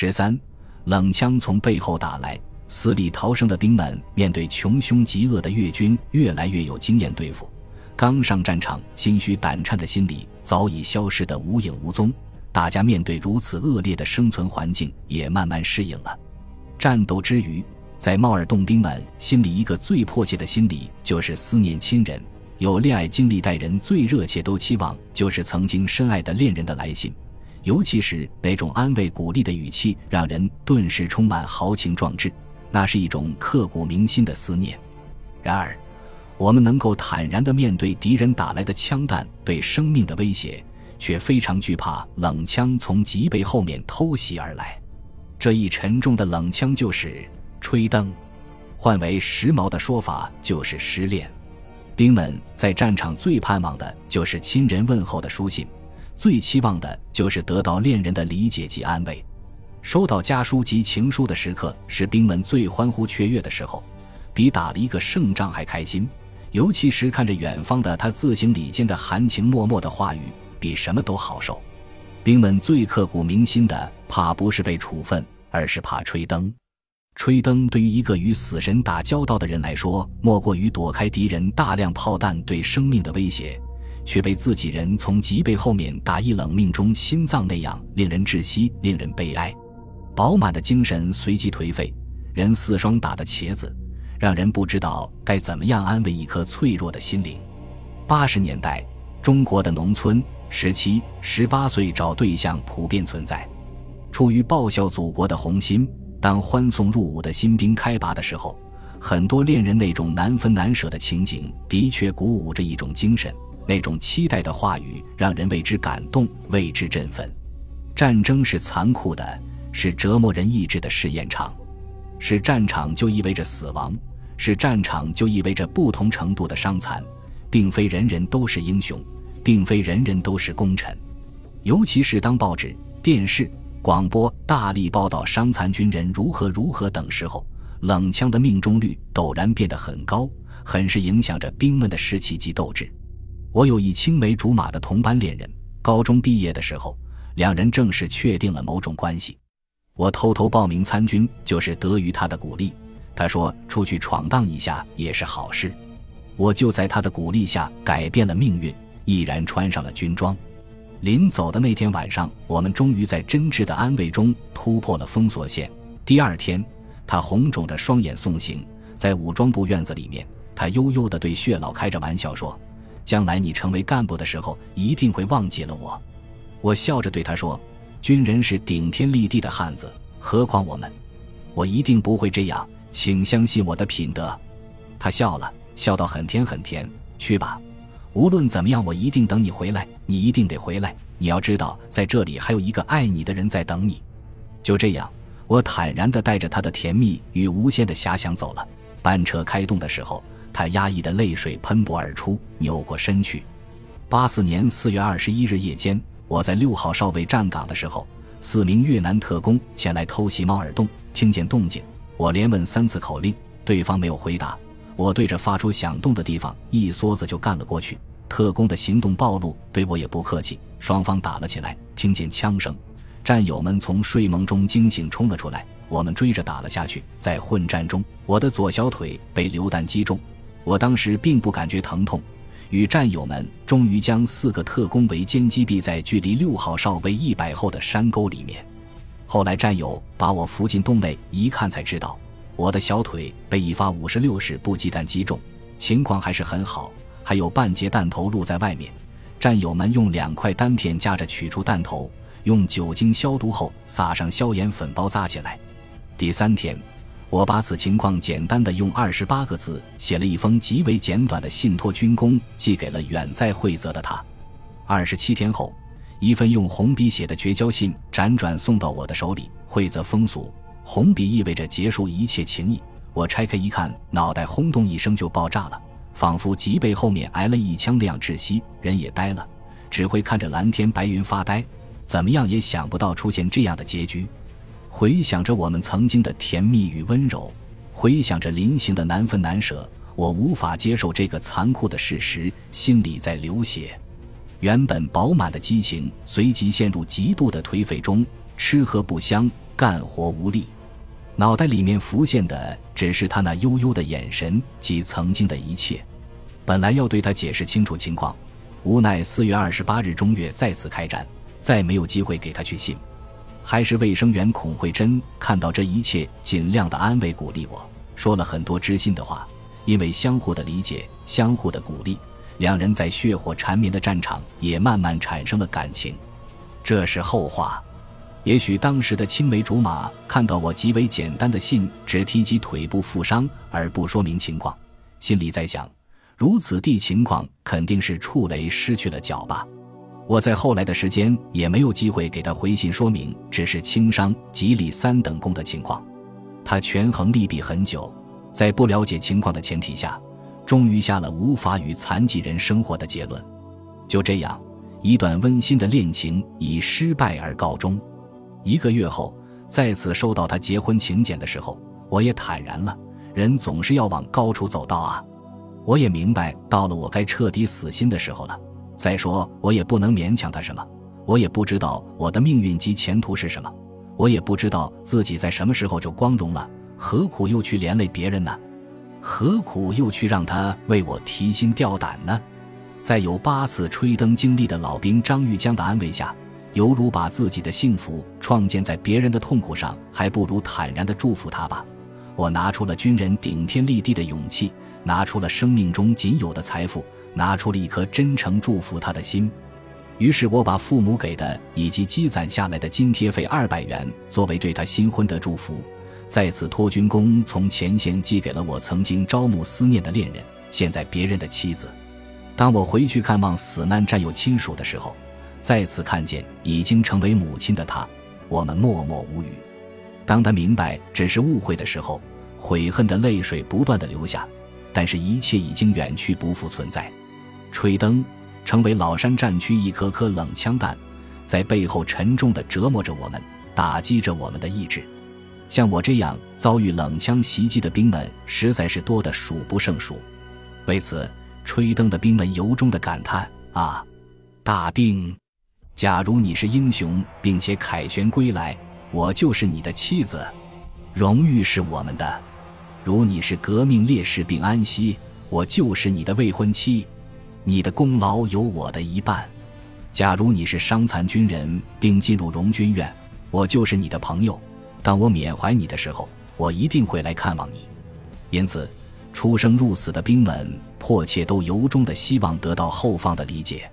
十三，冷枪从背后打来，死里逃生的兵们面对穷凶极恶的越军，越来越有经验对付。刚上战场、心虚胆颤的心理早已消失得无影无踪。大家面对如此恶劣的生存环境，也慢慢适应了。战斗之余，在猫耳洞兵们心里，一个最迫切的心理就是思念亲人。有恋爱经历待人最热切，都期望就是曾经深爱的恋人的来信。尤其是那种安慰鼓励的语气，让人顿时充满豪情壮志。那是一种刻骨铭心的思念。然而，我们能够坦然地面对敌人打来的枪弹对生命的威胁，却非常惧怕冷枪从脊背后面偷袭而来。这一沉重的冷枪就是吹灯，换为时髦的说法就是失恋。兵们在战场最盼望的就是亲人问候的书信。最期望的就是得到恋人的理解及安慰，收到家书及情书的时刻是兵们最欢呼雀跃的时候，比打了一个胜仗还开心。尤其是看着远方的他自行礼间的含情脉脉的话语，比什么都好受。兵们最刻骨铭心的，怕不是被处分，而是怕吹灯。吹灯对于一个与死神打交道的人来说，莫过于躲开敌人大量炮弹对生命的威胁。却被自己人从脊背后面打一冷命中心脏那样令人窒息，令人悲哀。饱满的精神随即颓废，人似霜打的茄子，让人不知道该怎么样安慰一颗脆弱的心灵。八十年代，中国的农村，十七、十八岁找对象普遍存在。出于报效祖国的红心，当欢送入伍的新兵开拔的时候，很多恋人那种难分难舍的情景，的确鼓舞着一种精神。那种期待的话语让人为之感动，为之振奋。战争是残酷的，是折磨人意志的试验场。是战场就意味着死亡，是战场就意味着不同程度的伤残。并非人人都是英雄，并非人人都是功臣。尤其是当报纸、电视、广播大力报道伤残军人如何如何等时候，冷枪的命中率陡然变得很高，很是影响着兵们的士气及斗志。我有一青梅竹马的同班恋人，高中毕业的时候，两人正式确定了某种关系。我偷偷报名参军，就是得于他的鼓励。他说出去闯荡一下也是好事，我就在他的鼓励下改变了命运，毅然穿上了军装。临走的那天晚上，我们终于在真挚的安慰中突破了封锁线。第二天，他红肿着双眼送行，在武装部院子里面，他悠悠地对血老开着玩笑说。将来你成为干部的时候，一定会忘记了我。我笑着对他说：“军人是顶天立地的汉子，何况我们？我一定不会这样，请相信我的品德。”他笑了笑到很甜很甜。去吧，无论怎么样，我一定等你回来。你一定得回来。你要知道，在这里还有一个爱你的人在等你。就这样，我坦然地带着他的甜蜜与无限的遐想走了。班车开动的时候。他压抑的泪水喷薄而出，扭过身去。八四年四月二十一日夜间，我在六号哨位站岗的时候，四名越南特工前来偷袭猫耳洞。听见动静，我连问三次口令，对方没有回答。我对着发出响动的地方一梭子就干了过去。特工的行动暴露，对我也不客气，双方打了起来。听见枪声，战友们从睡梦中惊醒，冲了出来。我们追着打了下去，在混战中，我的左小腿被榴弹击中。我当时并不感觉疼痛，与战友们终于将四个特工围歼击毙在距离六号哨位一百后的山沟里面。后来战友把我扶进洞内，一看才知道我的小腿被一发五十六式步机弹击中，情况还是很好，还有半截弹头露在外面。战友们用两块单片夹着取出弹头，用酒精消毒后撒上消炎粉包扎起来。第三天。我把此情况简单的用二十八个字写了一封极为简短的信托军功，寄给了远在惠泽的他。二十七天后，一份用红笔写的绝交信辗转送到我的手里。惠泽风俗，红笔意味着结束一切情谊。我拆开一看，脑袋轰动一声就爆炸了，仿佛脊背后面挨了一枪那样窒息，人也呆了，只会看着蓝天白云发呆，怎么样也想不到出现这样的结局。回想着我们曾经的甜蜜与温柔，回想着临行的难分难舍，我无法接受这个残酷的事实，心里在流血。原本饱满的激情随即陷入极度的颓废中，吃喝不香，干活无力，脑袋里面浮现的只是他那悠悠的眼神及曾经的一切。本来要对他解释清楚情况，无奈四月二十八日中越再次开战，再没有机会给他去信。还是卫生员孔慧珍看到这一切，尽量的安慰鼓励我，说了很多知心的话。因为相互的理解，相互的鼓励，两人在血火缠绵的战场也慢慢产生了感情。这是后话。也许当时的青梅竹马看到我极为简单的信，只提及腿部负伤而不说明情况，心里在想：如此地情况肯定是触雷失去了脚吧。我在后来的时间也没有机会给他回信说明，只是轻伤吉里三等功的情况。他权衡利弊很久。在不了解情况的前提下，终于下了无法与残疾人生活的结论。就这样，一段温馨的恋情以失败而告终。一个月后，再次收到他结婚请柬的时候，我也坦然了。人总是要往高处走道啊！我也明白，到了我该彻底死心的时候了。再说，我也不能勉强他什么。我也不知道我的命运及前途是什么，我也不知道自己在什么时候就光荣了。何苦又去连累别人呢？何苦又去让他为我提心吊胆呢？在有八次吹灯经历的老兵张玉江的安慰下，犹如把自己的幸福创建在别人的痛苦上，还不如坦然地祝福他吧。我拿出了军人顶天立地的勇气，拿出了生命中仅有的财富，拿出了一颗真诚祝福他的心。于是我把父母给的以及积攒下来的津贴费二百元作为对他新婚的祝福。再次托军功从前线寄给了我曾经朝暮思念的恋人，现在别人的妻子。当我回去看望死难战友亲属的时候，再次看见已经成为母亲的她，我们默默无语。当他明白只是误会的时候，悔恨的泪水不断的流下。但是，一切已经远去，不复存在。吹灯成为老山战区一颗颗冷枪弹，在背后沉重的折磨着我们，打击着我们的意志。像我这样遭遇冷枪袭击的兵们，实在是多得数不胜数。为此，吹灯的兵们由衷的感叹：“啊，大兵！假如你是英雄，并且凯旋归来，我就是你的妻子，荣誉是我们的；如你是革命烈士并安息，我就是你的未婚妻，你的功劳有我的一半。假如你是伤残军人并进入荣军院，我就是你的朋友。”当我缅怀你的时候，我一定会来看望你。因此，出生入死的兵们迫切都由衷的希望得到后方的理解。